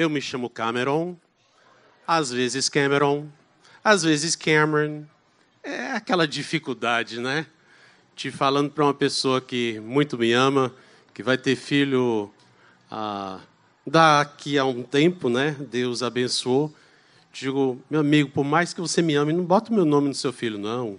Eu me chamo Cameron. Às vezes Cameron, às vezes Cameron. É aquela dificuldade, né? Te falando para uma pessoa que muito me ama, que vai ter filho ah, daqui a um tempo, né? Deus abençoou. Digo, meu amigo, por mais que você me ame, não bota o meu nome no seu filho, não.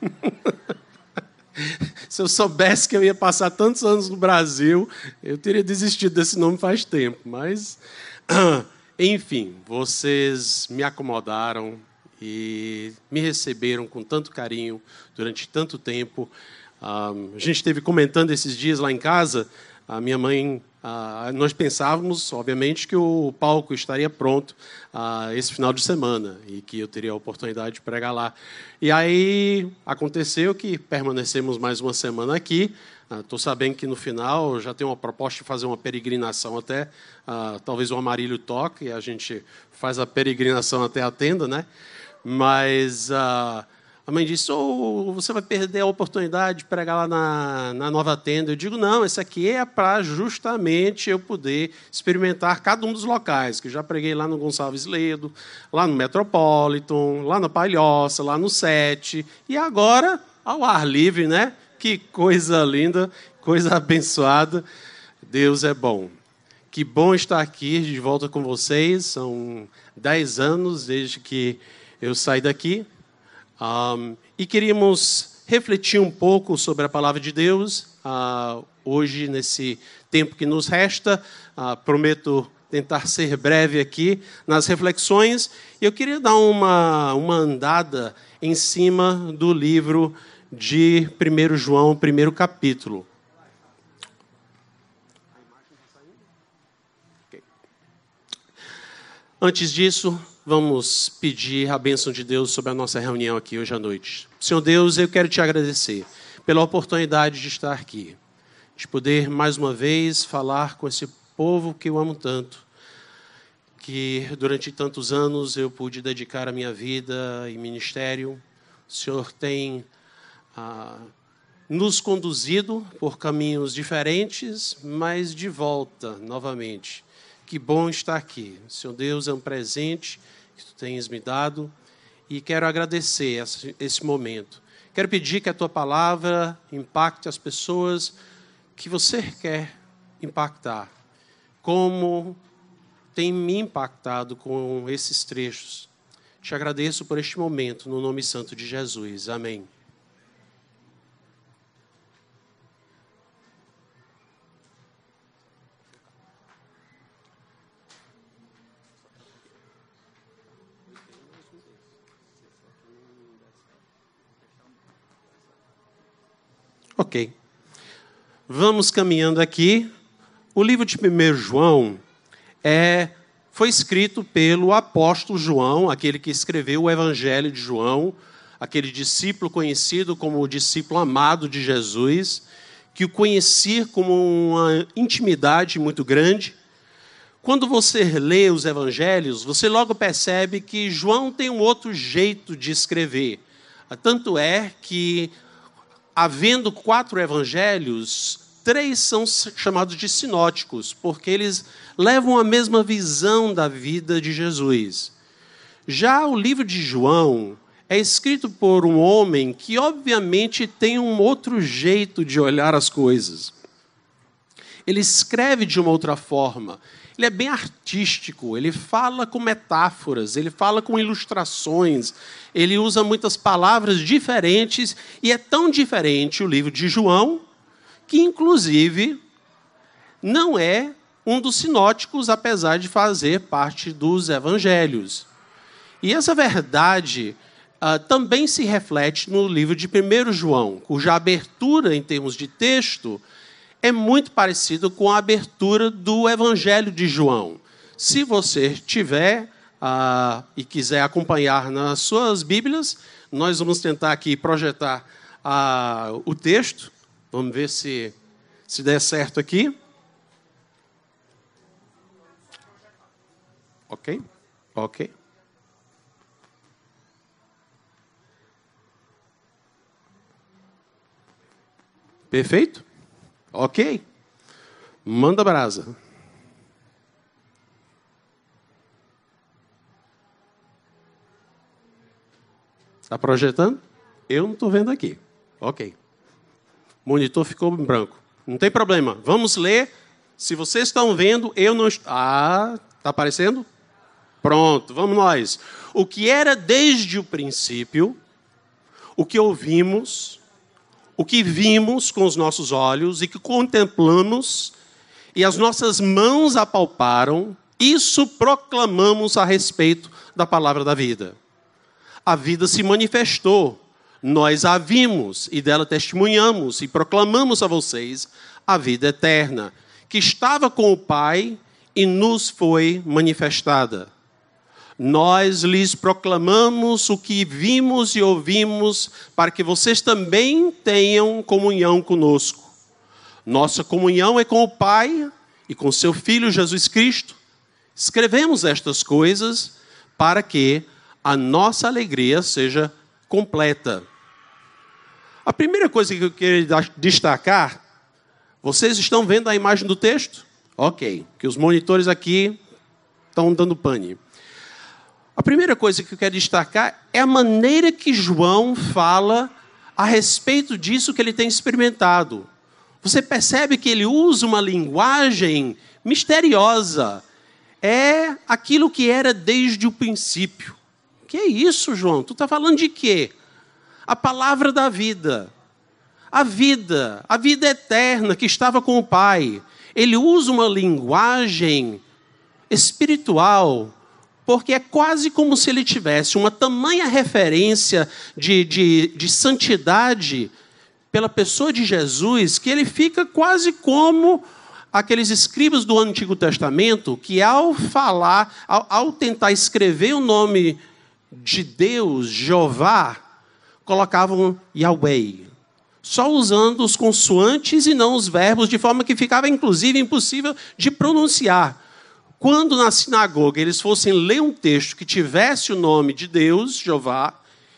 Se eu soubesse que eu ia passar tantos anos no Brasil, eu teria desistido desse nome faz tempo. Mas, enfim, vocês me acomodaram e me receberam com tanto carinho durante tanto tempo. a gente esteve comentando esses dias lá em casa. A minha mãe ah, nós pensávamos, obviamente, que o palco estaria pronto ah, esse final de semana e que eu teria a oportunidade de pregar lá. E aí aconteceu que permanecemos mais uma semana aqui. Estou ah, sabendo que no final já tem uma proposta de fazer uma peregrinação até, ah, talvez o Amarílio toque, e a gente faz a peregrinação até a tenda, né? Mas ah, a mãe disse: oh, você vai perder a oportunidade de pregar lá na, na nova tenda. Eu digo: não, esse aqui é para justamente eu poder experimentar cada um dos locais, que já preguei lá no Gonçalves Ledo, lá no Metropolitan, lá na Palhoça, lá no Sete, e agora ao ar livre, né? Que coisa linda, coisa abençoada. Deus é bom. Que bom estar aqui de volta com vocês. São dez anos desde que eu saí daqui. Um, e queríamos refletir um pouco sobre a palavra de Deus uh, hoje, nesse tempo que nos resta. Uh, prometo tentar ser breve aqui nas reflexões. E eu queria dar uma, uma andada em cima do livro de 1 João, primeiro capítulo. Antes disso, vamos pedir a bênção de Deus sobre a nossa reunião aqui hoje à noite. Senhor Deus, eu quero te agradecer pela oportunidade de estar aqui, de poder mais uma vez falar com esse povo que eu amo tanto, que durante tantos anos eu pude dedicar a minha vida e ministério. O Senhor tem nos conduzido por caminhos diferentes, mas de volta novamente. Que bom estar aqui. Senhor Deus é um presente que tu tens me dado e quero agradecer esse momento. Quero pedir que a tua palavra impacte as pessoas que você quer impactar, como tem me impactado com esses trechos. Te agradeço por este momento, no nome santo de Jesus. Amém. Ok. Vamos caminhando aqui. O livro de 1 João é, foi escrito pelo apóstolo João, aquele que escreveu o Evangelho de João, aquele discípulo conhecido como o discípulo amado de Jesus, que o conhecia como uma intimidade muito grande. Quando você lê os evangelhos, você logo percebe que João tem um outro jeito de escrever. Tanto é que havendo quatro evangelhos, três são chamados de sinóticos, porque eles levam a mesma visão da vida de Jesus. Já o livro de João é escrito por um homem que, obviamente, tem um outro jeito de olhar as coisas. Ele escreve de uma outra forma ele é bem artístico, ele fala com metáforas, ele fala com ilustrações, ele usa muitas palavras diferentes, e é tão diferente o livro de João, que inclusive não é um dos sinóticos, apesar de fazer parte dos evangelhos. E essa verdade uh, também se reflete no livro de 1 João, cuja abertura, em termos de texto, é muito parecido com a abertura do Evangelho de João. Se você tiver ah, e quiser acompanhar nas suas Bíblias, nós vamos tentar aqui projetar ah, o texto. Vamos ver se, se der certo aqui. Ok? Ok. Perfeito? Ok? Manda brasa. Está projetando? Eu não estou vendo aqui. Ok. O monitor ficou em branco. Não tem problema. Vamos ler. Se vocês estão vendo, eu não. estou. Ah, está aparecendo? Pronto, vamos nós. O que era desde o princípio, o que ouvimos, o que vimos com os nossos olhos e que contemplamos e as nossas mãos apalparam, isso proclamamos a respeito da palavra da vida. A vida se manifestou, nós a vimos e dela testemunhamos e proclamamos a vocês a vida eterna, que estava com o Pai e nos foi manifestada. Nós lhes proclamamos o que vimos e ouvimos, para que vocês também tenham comunhão conosco. Nossa comunhão é com o Pai e com seu Filho Jesus Cristo. Escrevemos estas coisas para que a nossa alegria seja completa. A primeira coisa que eu queria destacar, vocês estão vendo a imagem do texto? Ok, que os monitores aqui estão dando pane. A primeira coisa que eu quero destacar é a maneira que João fala a respeito disso que ele tem experimentado. Você percebe que ele usa uma linguagem misteriosa. É aquilo que era desde o princípio. Que é isso, João? Tu está falando de quê? A palavra da vida. A vida, a vida eterna que estava com o Pai. Ele usa uma linguagem espiritual porque é quase como se ele tivesse uma tamanha referência de, de, de santidade pela pessoa de Jesus, que ele fica quase como aqueles escribas do Antigo Testamento que, ao falar, ao, ao tentar escrever o nome de Deus, Jeová, colocavam Yahweh, só usando os consoantes e não os verbos, de forma que ficava inclusive impossível de pronunciar. Quando na sinagoga eles fossem ler um texto que tivesse o nome de Deus, Jeová,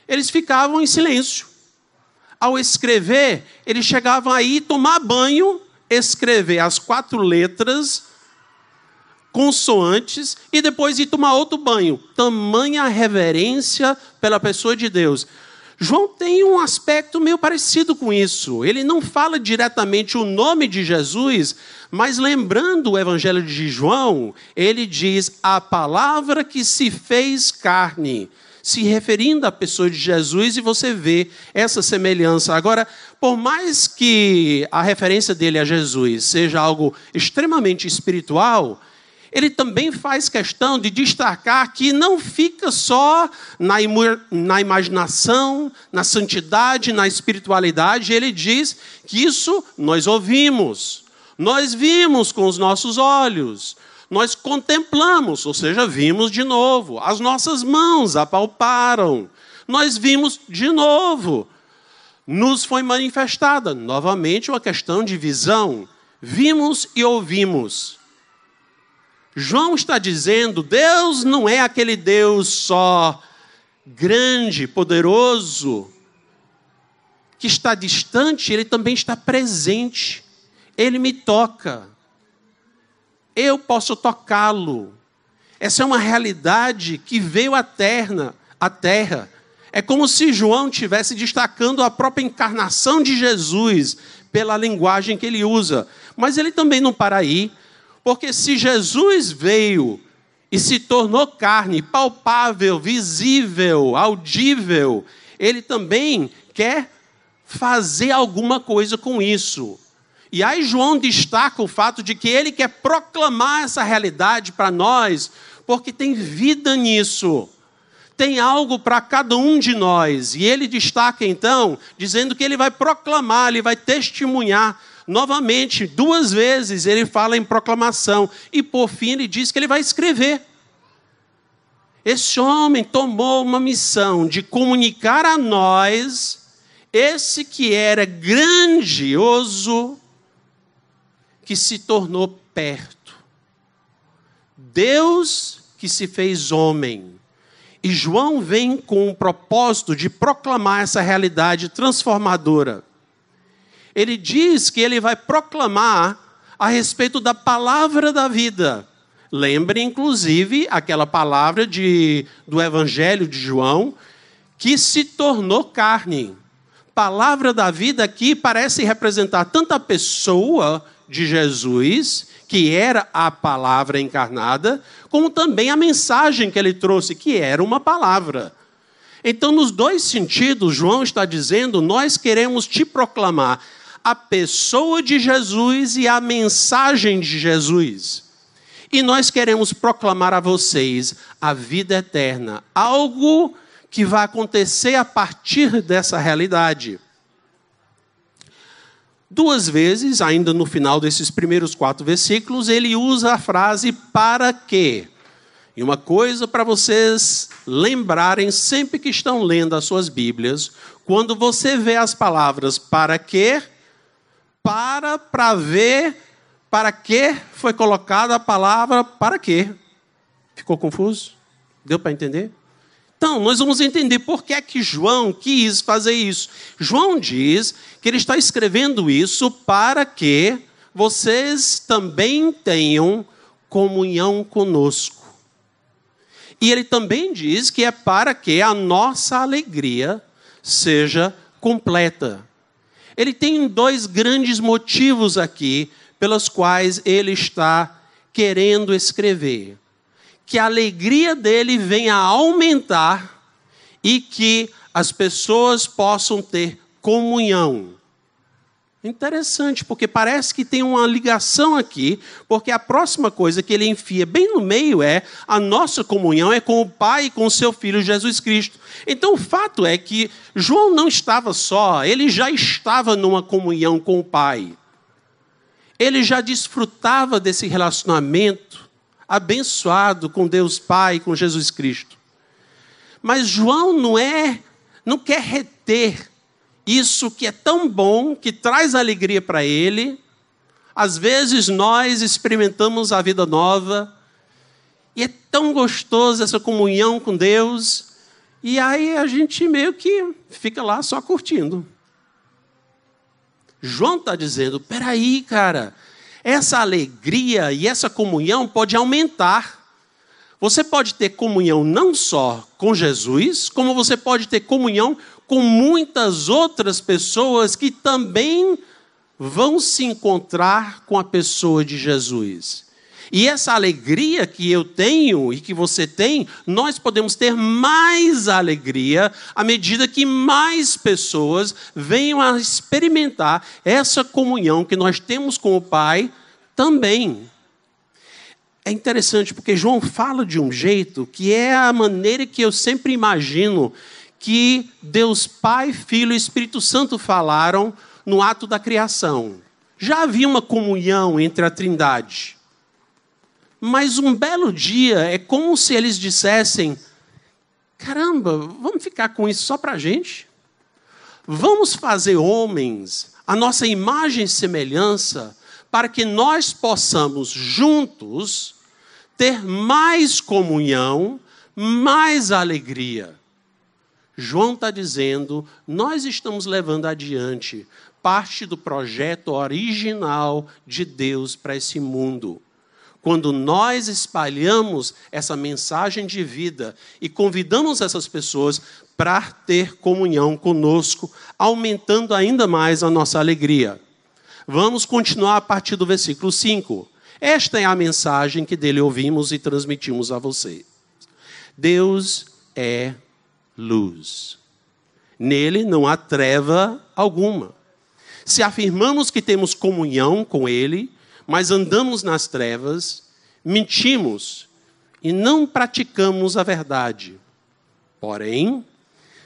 eles ficavam em silêncio. Ao escrever, eles chegavam aí tomar banho, escrever as quatro letras, consoantes, e depois ir tomar outro banho. Tamanha reverência pela pessoa de Deus. João tem um aspecto meio parecido com isso. Ele não fala diretamente o nome de Jesus, mas lembrando o evangelho de João, ele diz a palavra que se fez carne, se referindo à pessoa de Jesus, e você vê essa semelhança. Agora, por mais que a referência dele a Jesus seja algo extremamente espiritual, ele também faz questão de destacar que não fica só na, na imaginação, na santidade, na espiritualidade. Ele diz que isso nós ouvimos, nós vimos com os nossos olhos, nós contemplamos, ou seja, vimos de novo, as nossas mãos apalparam, nós vimos de novo. Nos foi manifestada novamente uma questão de visão. Vimos e ouvimos. João está dizendo: Deus não é aquele Deus só grande, poderoso, que está distante, ele também está presente. Ele me toca. Eu posso tocá-lo. Essa é uma realidade que veio à terra, à terra. É como se João estivesse destacando a própria encarnação de Jesus pela linguagem que ele usa. Mas ele também não para aí. Porque se Jesus veio e se tornou carne, palpável, visível, audível, ele também quer fazer alguma coisa com isso. E aí João destaca o fato de que ele quer proclamar essa realidade para nós, porque tem vida nisso. Tem algo para cada um de nós. E ele destaca então, dizendo que ele vai proclamar, ele vai testemunhar novamente, duas vezes ele fala em proclamação. E por fim ele diz que ele vai escrever. Esse homem tomou uma missão de comunicar a nós esse que era grandioso, que se tornou perto. Deus que se fez homem. E João vem com o propósito de proclamar essa realidade transformadora ele diz que ele vai proclamar a respeito da palavra da vida. Lembre, inclusive, aquela palavra de, do Evangelho de João, que se tornou carne. Palavra da vida aqui parece representar tanto a pessoa de Jesus, que era a palavra encarnada, como também a mensagem que ele trouxe, que era uma palavra. Então, nos dois sentidos, João está dizendo: nós queremos te proclamar a pessoa de Jesus e a mensagem de Jesus. E nós queremos proclamar a vocês a vida eterna, algo que vai acontecer a partir dessa realidade. Duas vezes, ainda no final desses primeiros quatro versículos, ele usa a frase para quê? E uma coisa para vocês lembrarem sempre que estão lendo as suas Bíblias, quando você vê as palavras para quê, para para ver para que foi colocada a palavra para quê. Ficou confuso? Deu para entender? Então, nós vamos entender por que é que João quis fazer isso. João diz que ele está escrevendo isso para que vocês também tenham comunhão conosco. E ele também diz que é para que a nossa alegria seja completa. Ele tem dois grandes motivos aqui pelos quais ele está querendo escrever. Que a alegria dele venha a aumentar e que as pessoas possam ter comunhão. Interessante, porque parece que tem uma ligação aqui, porque a próxima coisa que ele enfia bem no meio é a nossa comunhão é com o Pai e com o seu Filho Jesus Cristo. Então o fato é que João não estava só, ele já estava numa comunhão com o Pai. Ele já desfrutava desse relacionamento abençoado com Deus Pai e com Jesus Cristo. Mas João não é, não quer reter isso que é tão bom, que traz alegria para ele. Às vezes nós experimentamos a vida nova e é tão gostoso essa comunhão com Deus, e aí a gente meio que fica lá só curtindo. João está dizendo: peraí, cara, essa alegria e essa comunhão pode aumentar. Você pode ter comunhão não só com Jesus, como você pode ter comunhão com muitas outras pessoas que também vão se encontrar com a pessoa de Jesus. E essa alegria que eu tenho e que você tem, nós podemos ter mais alegria à medida que mais pessoas venham a experimentar essa comunhão que nós temos com o Pai também. É interessante porque João fala de um jeito que é a maneira que eu sempre imagino que Deus Pai, Filho e Espírito Santo falaram no ato da criação. Já havia uma comunhão entre a Trindade. Mas um belo dia é como se eles dissessem: caramba, vamos ficar com isso só para a gente? Vamos fazer homens a nossa imagem e semelhança para que nós possamos juntos ter mais comunhão, mais alegria. João está dizendo, nós estamos levando adiante parte do projeto original de Deus para esse mundo. Quando nós espalhamos essa mensagem de vida e convidamos essas pessoas para ter comunhão conosco, aumentando ainda mais a nossa alegria. Vamos continuar a partir do versículo 5. Esta é a mensagem que dele ouvimos e transmitimos a você. Deus é luz. Nele não há treva alguma. Se afirmamos que temos comunhão com Ele, mas andamos nas trevas, mentimos e não praticamos a verdade. Porém,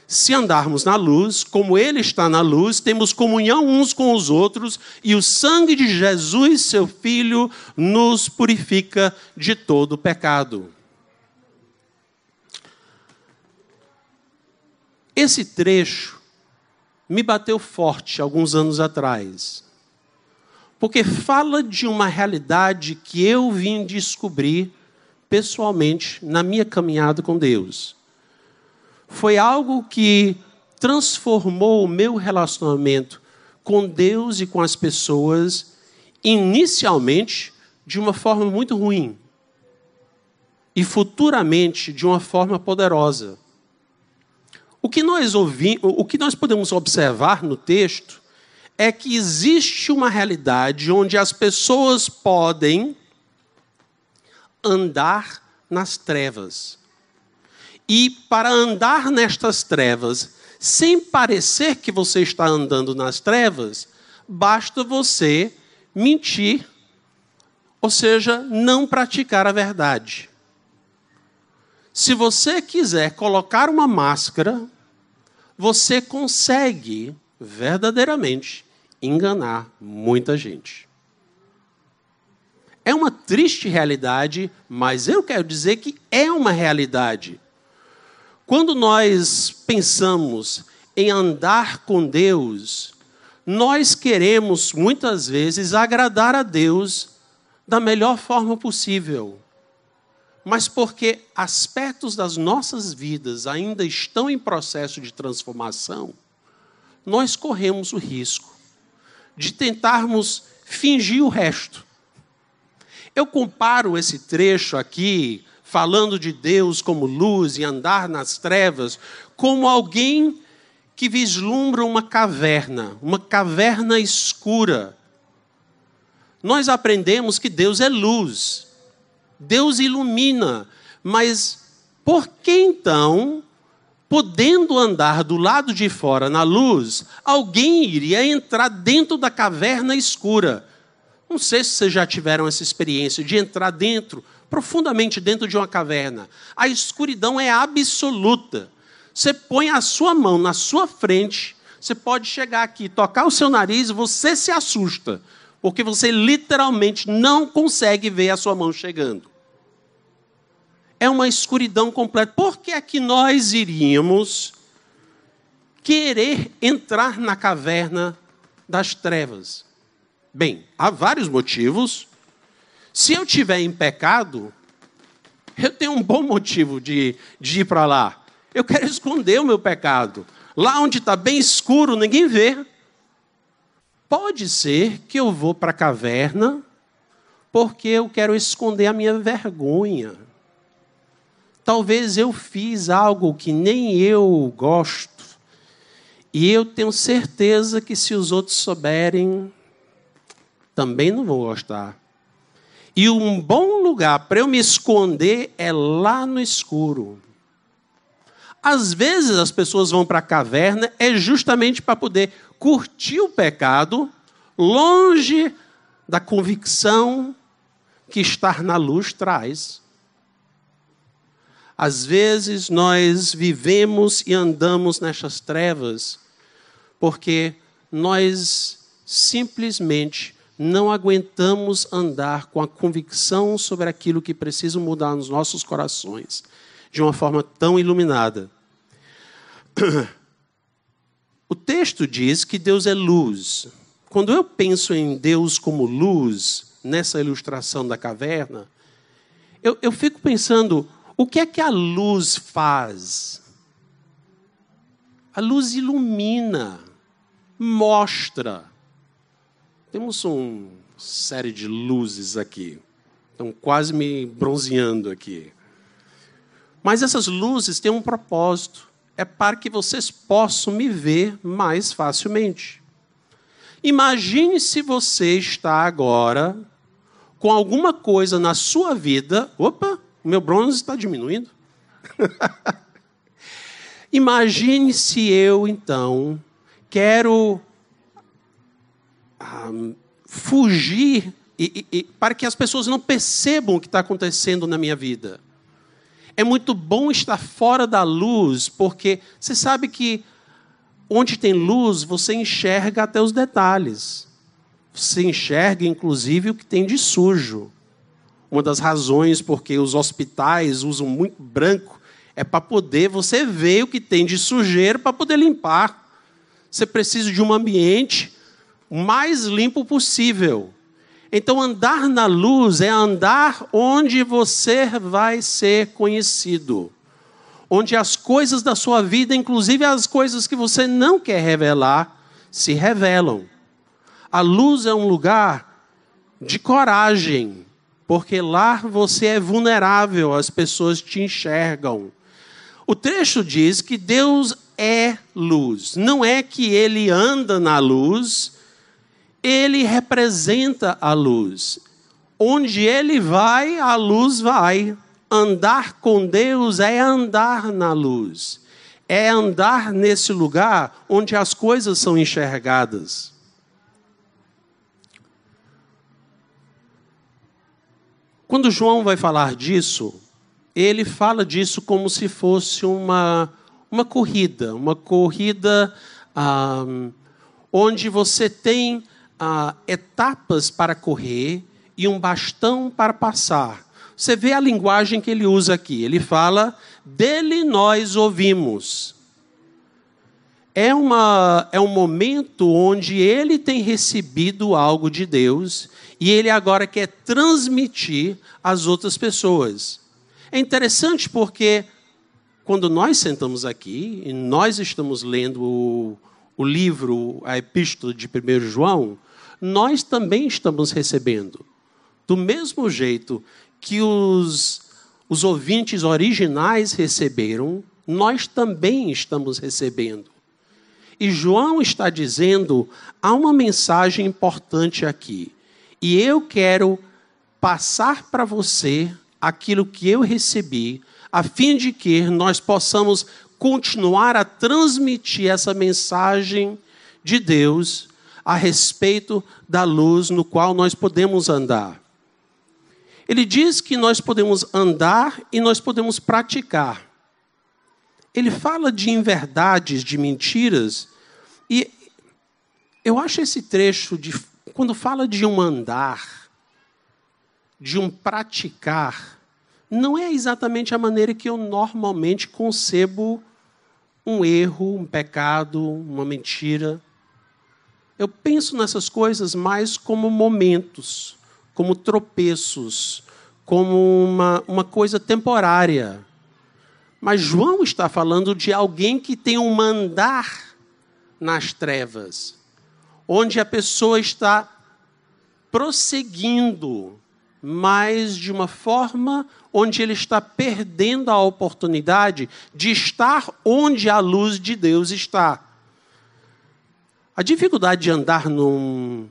se andarmos na luz, como Ele está na luz, temos comunhão uns com os outros, e o sangue de Jesus, seu Filho, nos purifica de todo pecado. Esse trecho me bateu forte alguns anos atrás, porque fala de uma realidade que eu vim descobrir pessoalmente na minha caminhada com Deus. Foi algo que transformou o meu relacionamento com Deus e com as pessoas, inicialmente de uma forma muito ruim e futuramente de uma forma poderosa. O que nós ouvimos, o que nós podemos observar no texto é que existe uma realidade onde as pessoas podem andar nas trevas. E para andar nestas trevas, sem parecer que você está andando nas trevas, basta você mentir, ou seja, não praticar a verdade. Se você quiser colocar uma máscara, você consegue verdadeiramente enganar muita gente. É uma triste realidade, mas eu quero dizer que é uma realidade. Quando nós pensamos em andar com Deus, nós queremos muitas vezes agradar a Deus da melhor forma possível mas porque aspectos das nossas vidas ainda estão em processo de transformação, nós corremos o risco de tentarmos fingir o resto. Eu comparo esse trecho aqui, falando de Deus como luz e andar nas trevas, como alguém que vislumbra uma caverna, uma caverna escura. Nós aprendemos que Deus é luz. Deus ilumina, mas por que então, podendo andar do lado de fora na luz, alguém iria entrar dentro da caverna escura? Não sei se vocês já tiveram essa experiência de entrar dentro, profundamente dentro de uma caverna. A escuridão é absoluta. Você põe a sua mão na sua frente, você pode chegar aqui, tocar o seu nariz, você se assusta porque você literalmente não consegue ver a sua mão chegando. É uma escuridão completa. Por que é que nós iríamos querer entrar na caverna das trevas? Bem, há vários motivos. Se eu tiver em pecado, eu tenho um bom motivo de, de ir para lá. Eu quero esconder o meu pecado. Lá onde está bem escuro, ninguém vê. Pode ser que eu vou para a caverna porque eu quero esconder a minha vergonha. Talvez eu fiz algo que nem eu gosto. E eu tenho certeza que se os outros souberem, também não vão gostar. E um bom lugar para eu me esconder é lá no escuro. Às vezes as pessoas vão para a caverna é justamente para poder curtir o pecado longe da convicção que estar na luz traz. Às vezes nós vivemos e andamos nessas trevas porque nós simplesmente não aguentamos andar com a convicção sobre aquilo que precisa mudar nos nossos corações de uma forma tão iluminada. O texto diz que Deus é luz. Quando eu penso em Deus como luz, nessa ilustração da caverna, eu, eu fico pensando, o que é que a luz faz? A luz ilumina, mostra. Temos uma série de luzes aqui. Estão quase me bronzeando aqui. Mas essas luzes têm um propósito. É para que vocês possam me ver mais facilmente. Imagine se você está agora com alguma coisa na sua vida. Opa! O meu bronze está diminuindo. Imagine se eu, então, quero ah, fugir e, e, e, para que as pessoas não percebam o que está acontecendo na minha vida. É muito bom estar fora da luz, porque você sabe que onde tem luz, você enxerga até os detalhes. Você enxerga, inclusive, o que tem de sujo. Uma das razões porque os hospitais usam muito branco é para poder você ver o que tem de sujeira para poder limpar. Você precisa de um ambiente mais limpo possível. Então, andar na luz é andar onde você vai ser conhecido. Onde as coisas da sua vida, inclusive as coisas que você não quer revelar, se revelam. A luz é um lugar de coragem, porque lá você é vulnerável, as pessoas te enxergam. O trecho diz que Deus é luz. Não é que ele anda na luz, ele representa a luz. Onde ele vai, a luz vai. Andar com Deus é andar na luz. É andar nesse lugar onde as coisas são enxergadas. Quando João vai falar disso, ele fala disso como se fosse uma, uma corrida, uma corrida ah, onde você tem ah, etapas para correr e um bastão para passar. Você vê a linguagem que ele usa aqui. Ele fala: dele nós ouvimos. É, uma, é um momento onde ele tem recebido algo de Deus e ele agora quer transmitir às outras pessoas. É interessante porque quando nós sentamos aqui e nós estamos lendo o, o livro, a epístola de 1 João, nós também estamos recebendo. Do mesmo jeito que os, os ouvintes originais receberam, nós também estamos recebendo. E João está dizendo: há uma mensagem importante aqui. E eu quero passar para você aquilo que eu recebi, a fim de que nós possamos continuar a transmitir essa mensagem de Deus a respeito da luz no qual nós podemos andar. Ele diz que nós podemos andar e nós podemos praticar. Ele fala de inverdades, de mentiras, e eu acho esse trecho de quando fala de um andar, de um praticar, não é exatamente a maneira que eu normalmente concebo um erro, um pecado, uma mentira. Eu penso nessas coisas mais como momentos, como tropeços, como uma, uma coisa temporária. Mas João está falando de alguém que tem um andar nas trevas onde a pessoa está prosseguindo, mas de uma forma onde ele está perdendo a oportunidade de estar onde a luz de Deus está. A dificuldade de andar num,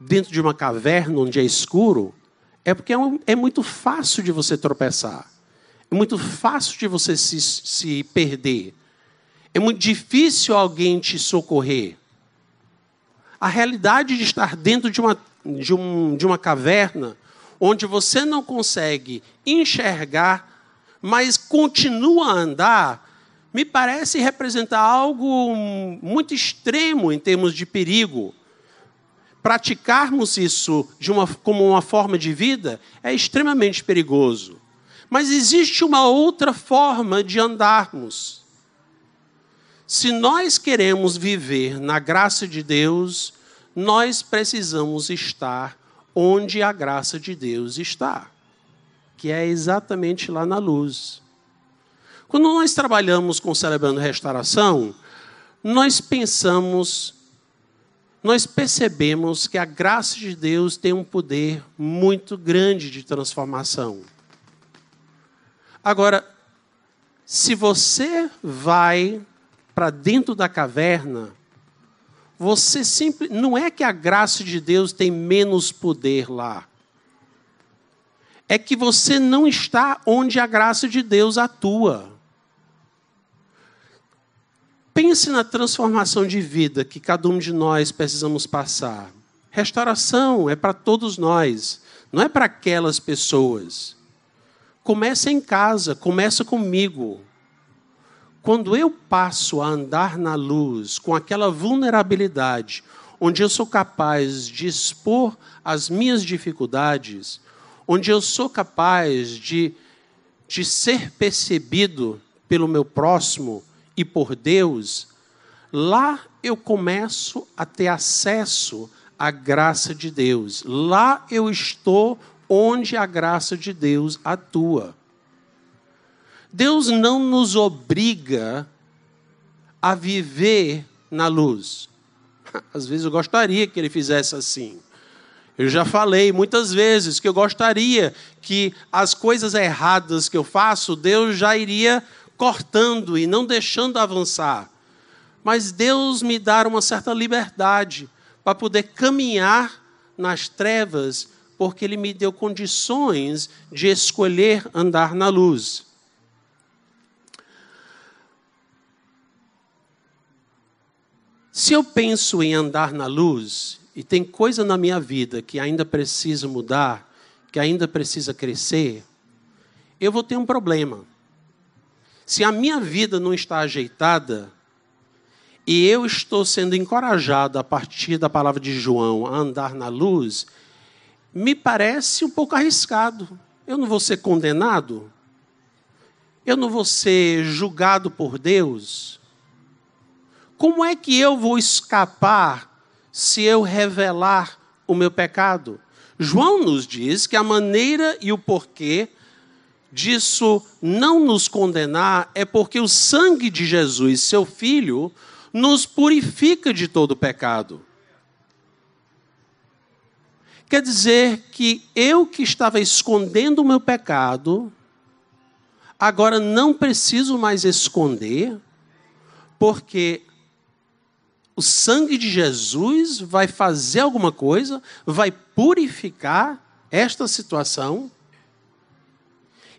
dentro de uma caverna onde é escuro é porque é, um, é muito fácil de você tropeçar. É muito fácil de você se, se perder. É muito difícil alguém te socorrer a realidade de estar dentro de uma, de, um, de uma caverna, onde você não consegue enxergar, mas continua a andar, me parece representar algo muito extremo em termos de perigo. Praticarmos isso uma, como uma forma de vida é extremamente perigoso. Mas existe uma outra forma de andarmos. Se nós queremos viver na graça de Deus, nós precisamos estar onde a graça de Deus está, que é exatamente lá na luz. Quando nós trabalhamos com celebrando restauração, nós pensamos, nós percebemos que a graça de Deus tem um poder muito grande de transformação. Agora, se você vai para dentro da caverna, você sempre. Não é que a graça de Deus tem menos poder lá. É que você não está onde a graça de Deus atua. Pense na transformação de vida que cada um de nós precisamos passar. Restauração é para todos nós, não é para aquelas pessoas. Começa em casa, começa comigo. Quando eu passo a andar na luz com aquela vulnerabilidade, onde eu sou capaz de expor as minhas dificuldades, onde eu sou capaz de, de ser percebido pelo meu próximo e por Deus, lá eu começo a ter acesso à graça de Deus. Lá eu estou onde a graça de Deus atua. Deus não nos obriga a viver na luz. Às vezes eu gostaria que ele fizesse assim. Eu já falei muitas vezes que eu gostaria que as coisas erradas que eu faço, Deus já iria cortando e não deixando avançar. Mas Deus me dá uma certa liberdade para poder caminhar nas trevas, porque Ele me deu condições de escolher andar na luz. Se eu penso em andar na luz e tem coisa na minha vida que ainda precisa mudar, que ainda precisa crescer, eu vou ter um problema. Se a minha vida não está ajeitada e eu estou sendo encorajado a partir da palavra de João a andar na luz, me parece um pouco arriscado. Eu não vou ser condenado? Eu não vou ser julgado por Deus? Como é que eu vou escapar se eu revelar o meu pecado? João nos diz que a maneira e o porquê disso não nos condenar é porque o sangue de Jesus, seu filho, nos purifica de todo pecado. Quer dizer que eu que estava escondendo o meu pecado, agora não preciso mais esconder, porque o sangue de Jesus vai fazer alguma coisa, vai purificar esta situação.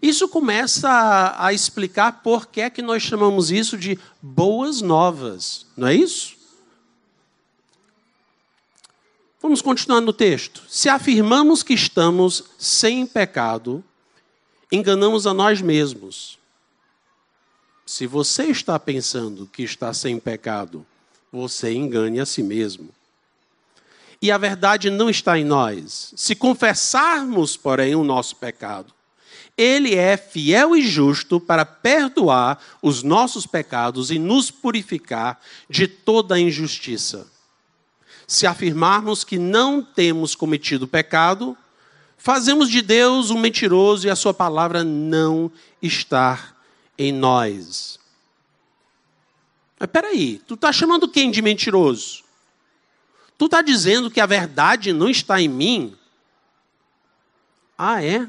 Isso começa a, a, explicar por que é que nós chamamos isso de boas novas, não é isso? Vamos continuar no texto. Se afirmamos que estamos sem pecado, enganamos a nós mesmos. Se você está pensando que está sem pecado, você engane a si mesmo. E a verdade não está em nós. Se confessarmos, porém, o nosso pecado, ele é fiel e justo para perdoar os nossos pecados e nos purificar de toda a injustiça. Se afirmarmos que não temos cometido pecado, fazemos de Deus um mentiroso e a sua palavra não está em nós. Mas peraí, tu está chamando quem de mentiroso? Tu está dizendo que a verdade não está em mim? Ah, é?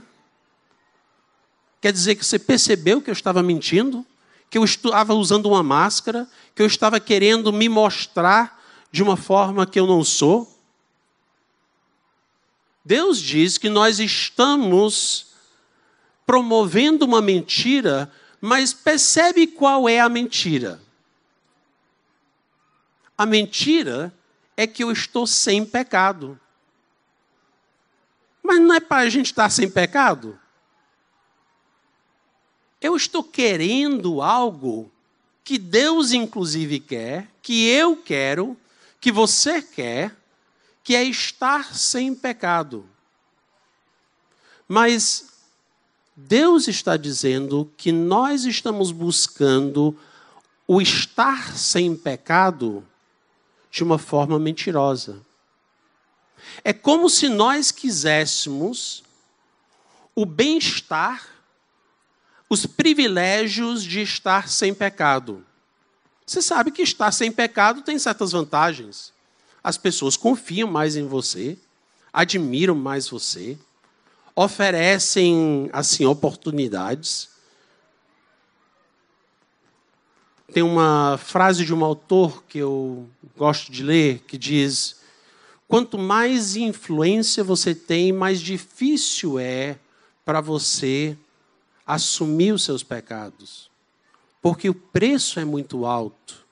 Quer dizer que você percebeu que eu estava mentindo? Que eu estava usando uma máscara? Que eu estava querendo me mostrar de uma forma que eu não sou? Deus diz que nós estamos promovendo uma mentira, mas percebe qual é a mentira? A mentira é que eu estou sem pecado. Mas não é para a gente estar sem pecado? Eu estou querendo algo que Deus, inclusive, quer, que eu quero, que você quer, que é estar sem pecado. Mas Deus está dizendo que nós estamos buscando o estar sem pecado de uma forma mentirosa. É como se nós quiséssemos o bem-estar, os privilégios de estar sem pecado. Você sabe que estar sem pecado tem certas vantagens. As pessoas confiam mais em você, admiram mais você, oferecem assim oportunidades. Tem uma frase de um autor que eu gosto de ler que diz: quanto mais influência você tem, mais difícil é para você assumir os seus pecados, porque o preço é muito alto.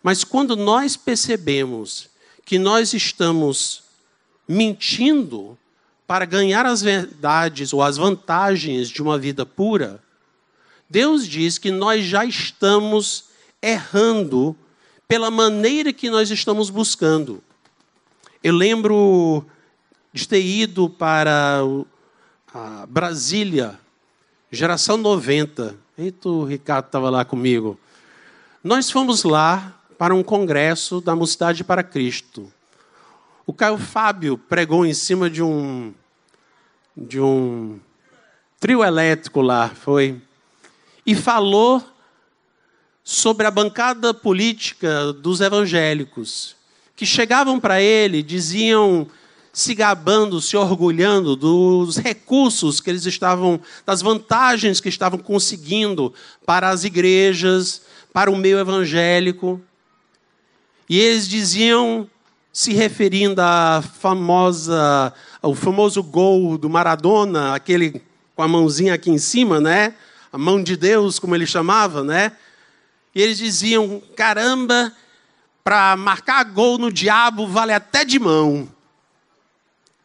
Mas quando nós percebemos que nós estamos mentindo para ganhar as verdades ou as vantagens de uma vida pura, Deus diz que nós já estamos errando pela maneira que nós estamos buscando. Eu lembro de ter ido para Brasília, geração 90. Eita, o Ricardo estava lá comigo. Nós fomos lá para um congresso da Mocidade para Cristo. O Caio Fábio pregou em cima de um de um trio elétrico lá, foi e falou sobre a bancada política dos evangélicos, que chegavam para ele, diziam: se gabando, se orgulhando dos recursos que eles estavam, das vantagens que estavam conseguindo para as igrejas, para o meio evangélico. E eles diziam, se referindo à famosa, ao famoso gol do Maradona, aquele com a mãozinha aqui em cima, né? A mão de Deus, como ele chamava, né? E eles diziam: caramba, para marcar gol no diabo vale até de mão.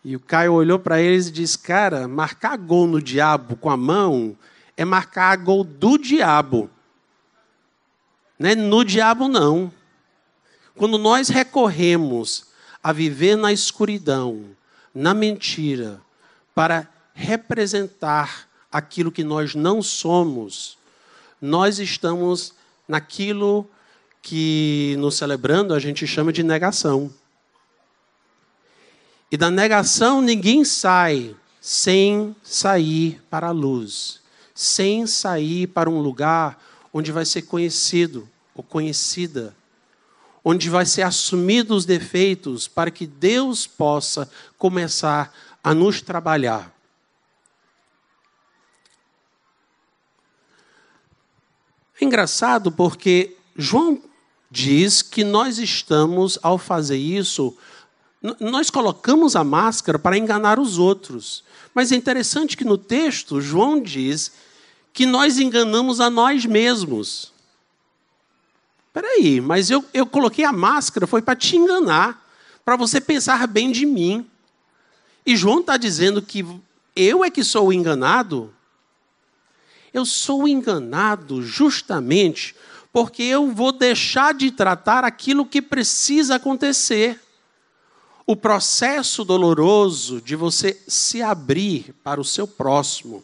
E o Caio olhou para eles e disse: Cara, marcar gol no diabo com a mão é marcar gol do diabo. Não é no diabo, não. Quando nós recorremos a viver na escuridão, na mentira, para representar aquilo que nós não somos, nós estamos naquilo que, no celebrando, a gente chama de negação. E da negação ninguém sai sem sair para a luz, sem sair para um lugar onde vai ser conhecido ou conhecida, onde vai ser assumido os defeitos para que Deus possa começar a nos trabalhar. É engraçado porque João diz que nós estamos, ao fazer isso, nós colocamos a máscara para enganar os outros. Mas é interessante que no texto, João diz que nós enganamos a nós mesmos. Espera aí, mas eu, eu coloquei a máscara, foi para te enganar, para você pensar bem de mim. E João está dizendo que eu é que sou enganado. Eu sou enganado justamente porque eu vou deixar de tratar aquilo que precisa acontecer o processo doloroso de você se abrir para o seu próximo,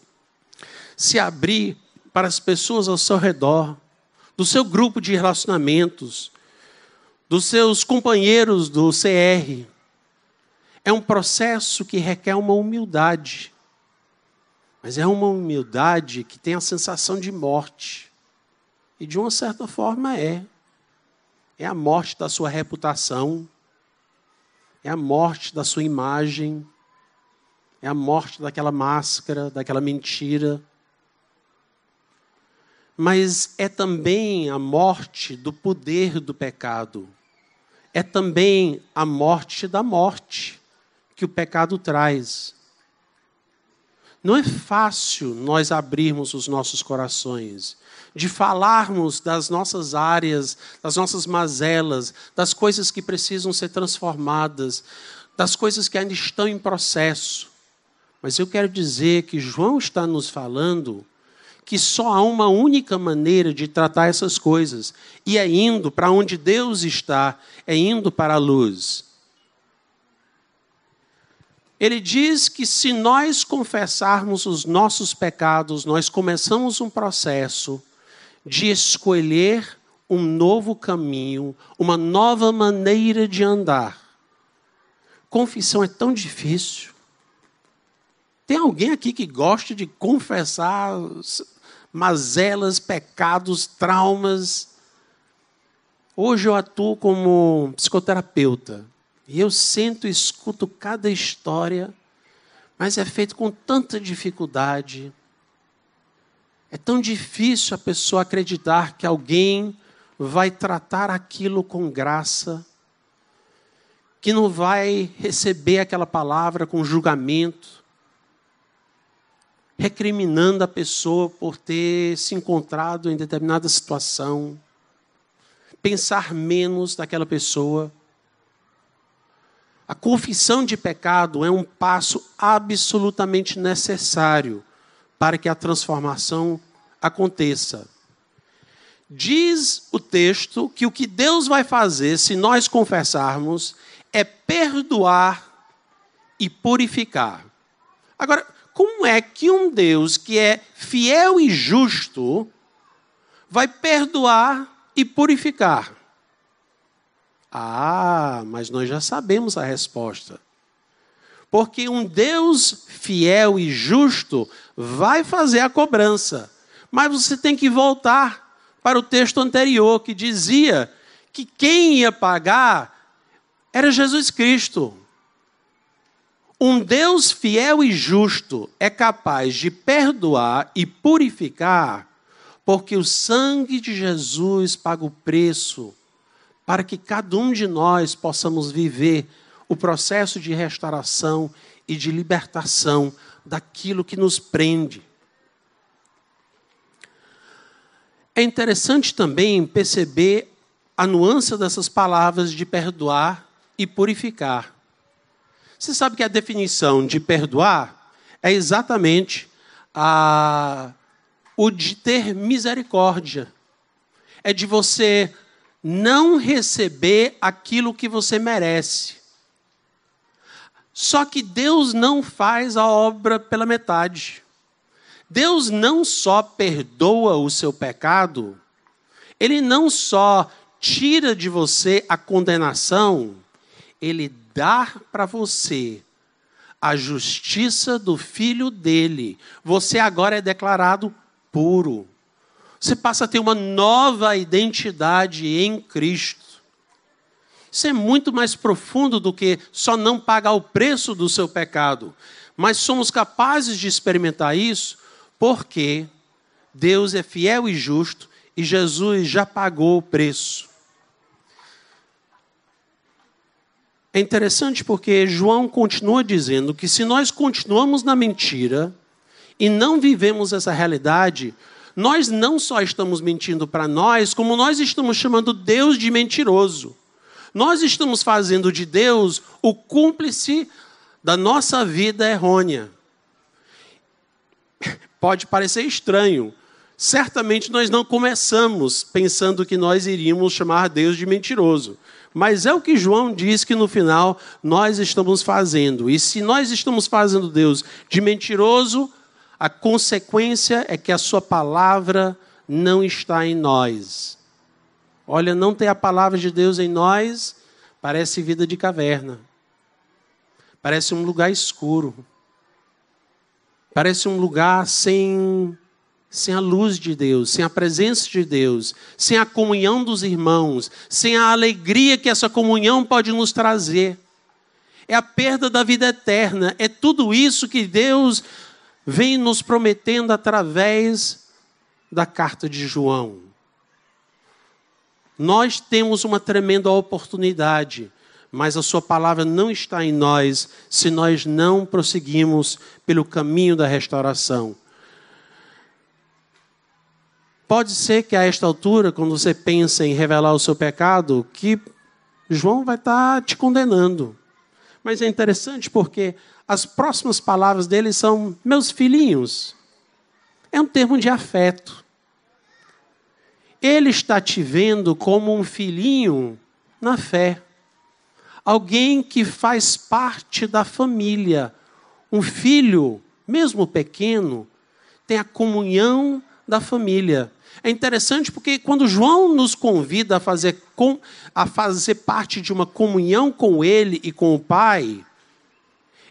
se abrir para as pessoas ao seu redor, do seu grupo de relacionamentos, dos seus companheiros do CR. É um processo que requer uma humildade, mas é uma humildade que tem a sensação de morte. E de uma certa forma é. É a morte da sua reputação, é a morte da sua imagem, é a morte daquela máscara, daquela mentira. Mas é também a morte do poder do pecado. É também a morte da morte que o pecado traz. Não é fácil nós abrirmos os nossos corações de falarmos das nossas áreas, das nossas mazelas, das coisas que precisam ser transformadas, das coisas que ainda estão em processo. Mas eu quero dizer que João está nos falando que só há uma única maneira de tratar essas coisas, e é indo para onde Deus está, é indo para a luz. Ele diz que se nós confessarmos os nossos pecados, nós começamos um processo de escolher um novo caminho, uma nova maneira de andar. Confissão é tão difícil. Tem alguém aqui que gosta de confessar mazelas, pecados, traumas? Hoje eu atuo como psicoterapeuta e eu sento e escuto cada história, mas é feito com tanta dificuldade é tão difícil a pessoa acreditar que alguém vai tratar aquilo com graça, que não vai receber aquela palavra com julgamento, recriminando a pessoa por ter se encontrado em determinada situação, pensar menos daquela pessoa. A confissão de pecado é um passo absolutamente necessário para que a transformação aconteça. Diz o texto que o que Deus vai fazer, se nós confessarmos, é perdoar e purificar. Agora, como é que um Deus que é fiel e justo vai perdoar e purificar? Ah, mas nós já sabemos a resposta. Porque um Deus fiel e justo vai fazer a cobrança. Mas você tem que voltar para o texto anterior que dizia que quem ia pagar era Jesus Cristo. Um Deus fiel e justo é capaz de perdoar e purificar, porque o sangue de Jesus paga o preço para que cada um de nós possamos viver o processo de restauração e de libertação daquilo que nos prende. É interessante também perceber a nuance dessas palavras de perdoar e purificar. Você sabe que a definição de perdoar é exatamente a, o de ter misericórdia. É de você não receber aquilo que você merece. Só que Deus não faz a obra pela metade. Deus não só perdoa o seu pecado, ele não só tira de você a condenação, ele dá para você a justiça do filho dele. Você agora é declarado puro. Você passa a ter uma nova identidade em Cristo. Isso é muito mais profundo do que só não pagar o preço do seu pecado. Mas somos capazes de experimentar isso porque Deus é fiel e justo e Jesus já pagou o preço. É interessante porque João continua dizendo que se nós continuamos na mentira e não vivemos essa realidade, nós não só estamos mentindo para nós, como nós estamos chamando Deus de mentiroso. Nós estamos fazendo de Deus o cúmplice da nossa vida errônea pode parecer estranho. Certamente nós não começamos pensando que nós iríamos chamar Deus de mentiroso. Mas é o que João diz que no final nós estamos fazendo. E se nós estamos fazendo Deus de mentiroso, a consequência é que a sua palavra não está em nós. Olha, não ter a palavra de Deus em nós parece vida de caverna. Parece um lugar escuro. Parece um lugar sem, sem a luz de Deus, sem a presença de Deus, sem a comunhão dos irmãos, sem a alegria que essa comunhão pode nos trazer. É a perda da vida eterna. É tudo isso que Deus vem nos prometendo através da carta de João. Nós temos uma tremenda oportunidade mas a Sua palavra não está em nós se nós não prosseguimos pelo caminho da restauração. Pode ser que a esta altura, quando você pensa em revelar o seu pecado, que João vai estar te condenando. Mas é interessante porque as próximas palavras dele são meus filhinhos. É um termo de afeto. Ele está te vendo como um filhinho na fé alguém que faz parte da família. Um filho, mesmo pequeno, tem a comunhão da família. É interessante porque quando João nos convida a fazer, com, a fazer parte de uma comunhão com ele e com o Pai,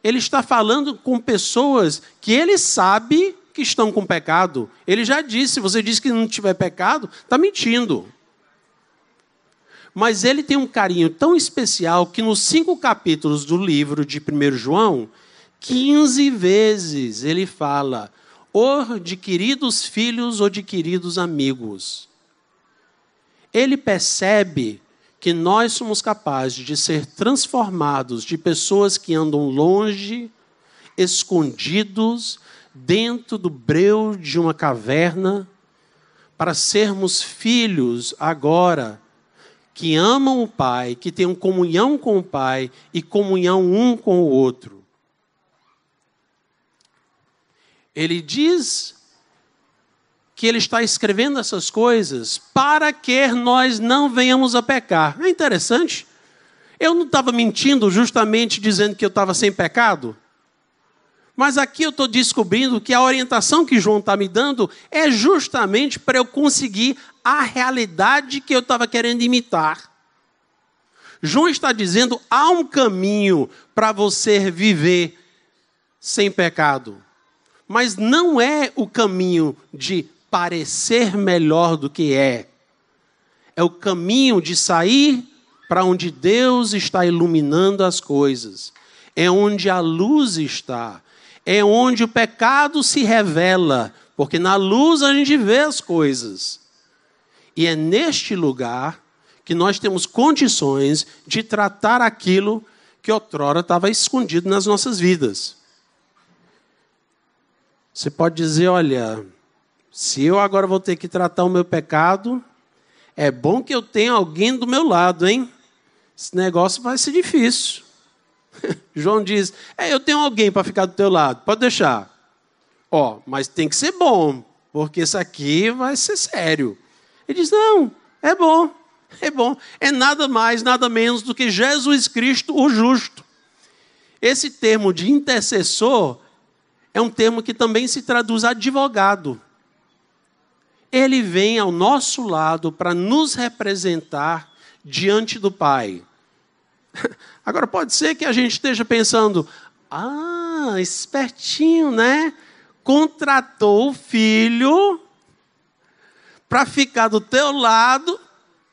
ele está falando com pessoas que ele sabe que estão com pecado. Ele já disse: se você diz que não tiver pecado, está mentindo. Mas ele tem um carinho tão especial que nos cinco capítulos do livro de 1 João, 15 vezes ele fala, ou de queridos filhos ou de queridos amigos. Ele percebe que nós somos capazes de ser transformados de pessoas que andam longe, escondidos, dentro do breu de uma caverna, para sermos filhos agora que amam o Pai, que têm comunhão com o Pai e comunhão um com o outro. Ele diz que ele está escrevendo essas coisas para que nós não venhamos a pecar. É interessante. Eu não estava mentindo justamente dizendo que eu estava sem pecado? Mas aqui eu estou descobrindo que a orientação que João está me dando é justamente para eu conseguir a realidade que eu estava querendo imitar. João está dizendo: há um caminho para você viver sem pecado. Mas não é o caminho de parecer melhor do que é. É o caminho de sair para onde Deus está iluminando as coisas. é onde a luz está, é onde o pecado se revela, porque na luz a gente vê as coisas. E é neste lugar que nós temos condições de tratar aquilo que outrora estava escondido nas nossas vidas. Você pode dizer: olha, se eu agora vou ter que tratar o meu pecado, é bom que eu tenha alguém do meu lado, hein? Esse negócio vai ser difícil. João diz: é, eu tenho alguém para ficar do teu lado, pode deixar. Ó, mas tem que ser bom, porque isso aqui vai ser sério. Ele diz: não, é bom, é bom. É nada mais, nada menos do que Jesus Cristo, o justo. Esse termo de intercessor é um termo que também se traduz advogado. Ele vem ao nosso lado para nos representar diante do Pai. Agora, pode ser que a gente esteja pensando, ah, espertinho, né? Contratou o filho para ficar do teu lado.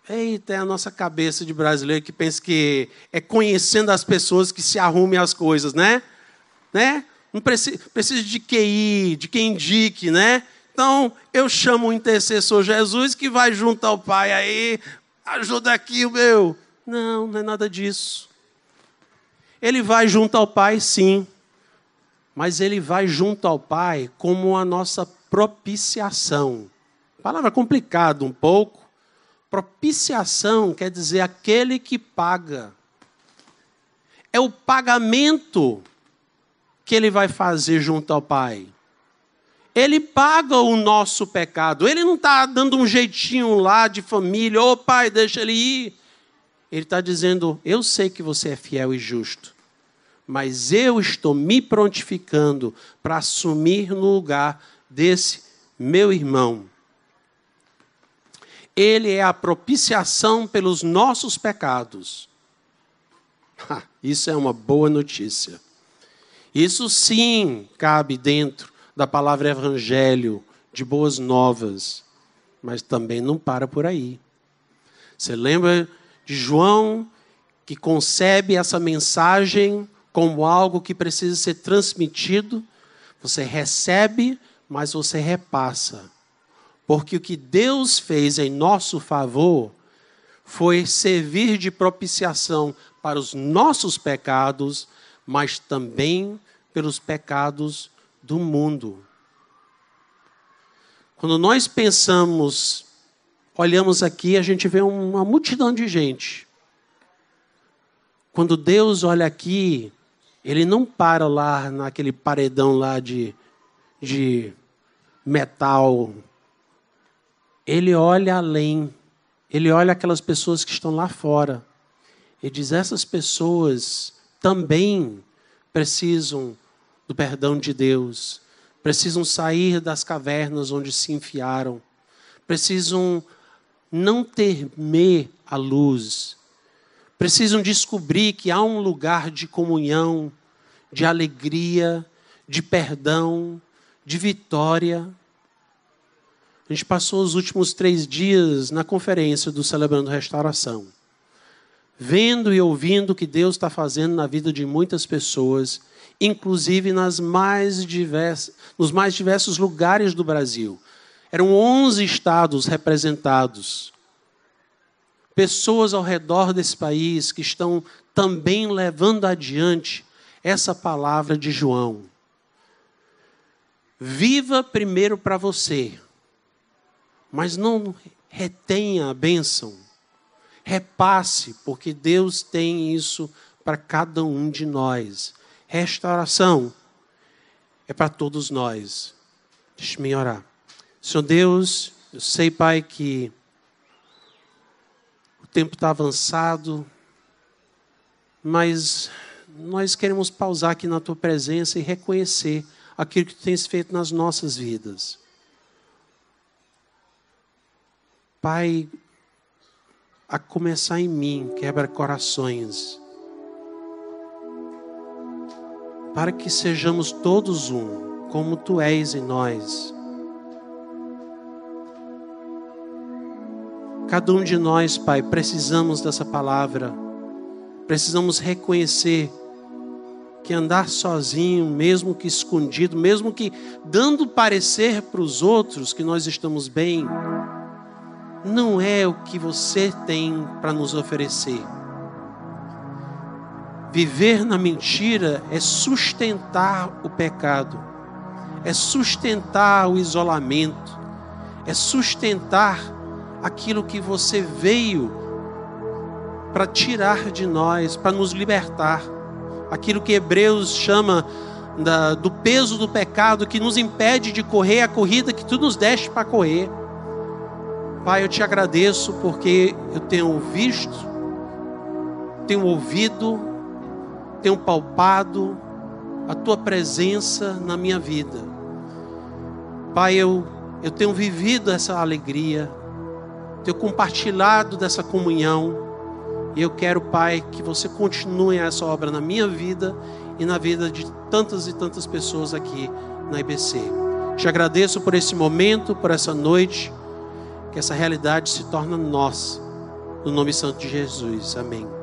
Eita, é a nossa cabeça de brasileiro que pensa que é conhecendo as pessoas que se arrume as coisas, né? Né? Não precisa, precisa de QI, de quem indique, né? Então, eu chamo o intercessor Jesus que vai junto ao Pai aí, ajuda aqui o meu. Não, não é nada disso. Ele vai junto ao Pai, sim, mas ele vai junto ao Pai como a nossa propiciação. Palavra complicada um pouco. Propiciação quer dizer aquele que paga. É o pagamento que ele vai fazer junto ao Pai. Ele paga o nosso pecado. Ele não está dando um jeitinho lá de família, ô oh, pai, deixa ele ir. Ele está dizendo: Eu sei que você é fiel e justo, mas eu estou me prontificando para assumir no lugar desse meu irmão. Ele é a propiciação pelos nossos pecados. Isso é uma boa notícia. Isso sim cabe dentro da palavra evangelho, de boas novas, mas também não para por aí. Você lembra João, que concebe essa mensagem como algo que precisa ser transmitido. Você recebe, mas você repassa. Porque o que Deus fez em nosso favor foi servir de propiciação para os nossos pecados, mas também pelos pecados do mundo. Quando nós pensamos olhamos aqui, a gente vê uma multidão de gente. Quando Deus olha aqui, ele não para lá naquele paredão lá de, de metal. Ele olha além. Ele olha aquelas pessoas que estão lá fora. E diz: essas pessoas também precisam do perdão de Deus, precisam sair das cavernas onde se enfiaram, precisam não temer a luz. Precisam descobrir que há um lugar de comunhão, de alegria, de perdão, de vitória. A gente passou os últimos três dias na conferência do Celebrando Restauração, vendo e ouvindo o que Deus está fazendo na vida de muitas pessoas, inclusive nas mais diversas, nos mais diversos lugares do Brasil. Eram 11 estados representados. Pessoas ao redor desse país que estão também levando adiante essa palavra de João. Viva primeiro para você, mas não retenha a bênção. Repasse, porque Deus tem isso para cada um de nós. Restauração é para todos nós. Deixe-me orar. Senhor Deus, eu sei, Pai, que o tempo está avançado, mas nós queremos pausar aqui na Tua presença e reconhecer aquilo que Tu tens feito nas nossas vidas. Pai, a começar em mim, quebra corações, para que sejamos todos um, como Tu és em nós. Cada um de nós, Pai, precisamos dessa palavra. Precisamos reconhecer que andar sozinho, mesmo que escondido, mesmo que dando parecer para os outros que nós estamos bem, não é o que você tem para nos oferecer. Viver na mentira é sustentar o pecado, é sustentar o isolamento, é sustentar aquilo que você veio para tirar de nós, para nos libertar. Aquilo que Hebreus chama da, do peso do pecado que nos impede de correr a corrida que tu nos deste para correr. Pai, eu te agradeço porque eu tenho visto, tenho ouvido, tenho palpado a tua presença na minha vida. Pai, eu, eu tenho vivido essa alegria, tenho compartilhado dessa comunhão. E eu quero, Pai, que você continue essa obra na minha vida e na vida de tantas e tantas pessoas aqui na IBC. Te agradeço por esse momento, por essa noite, que essa realidade se torne nossa. No nome santo de Jesus. Amém.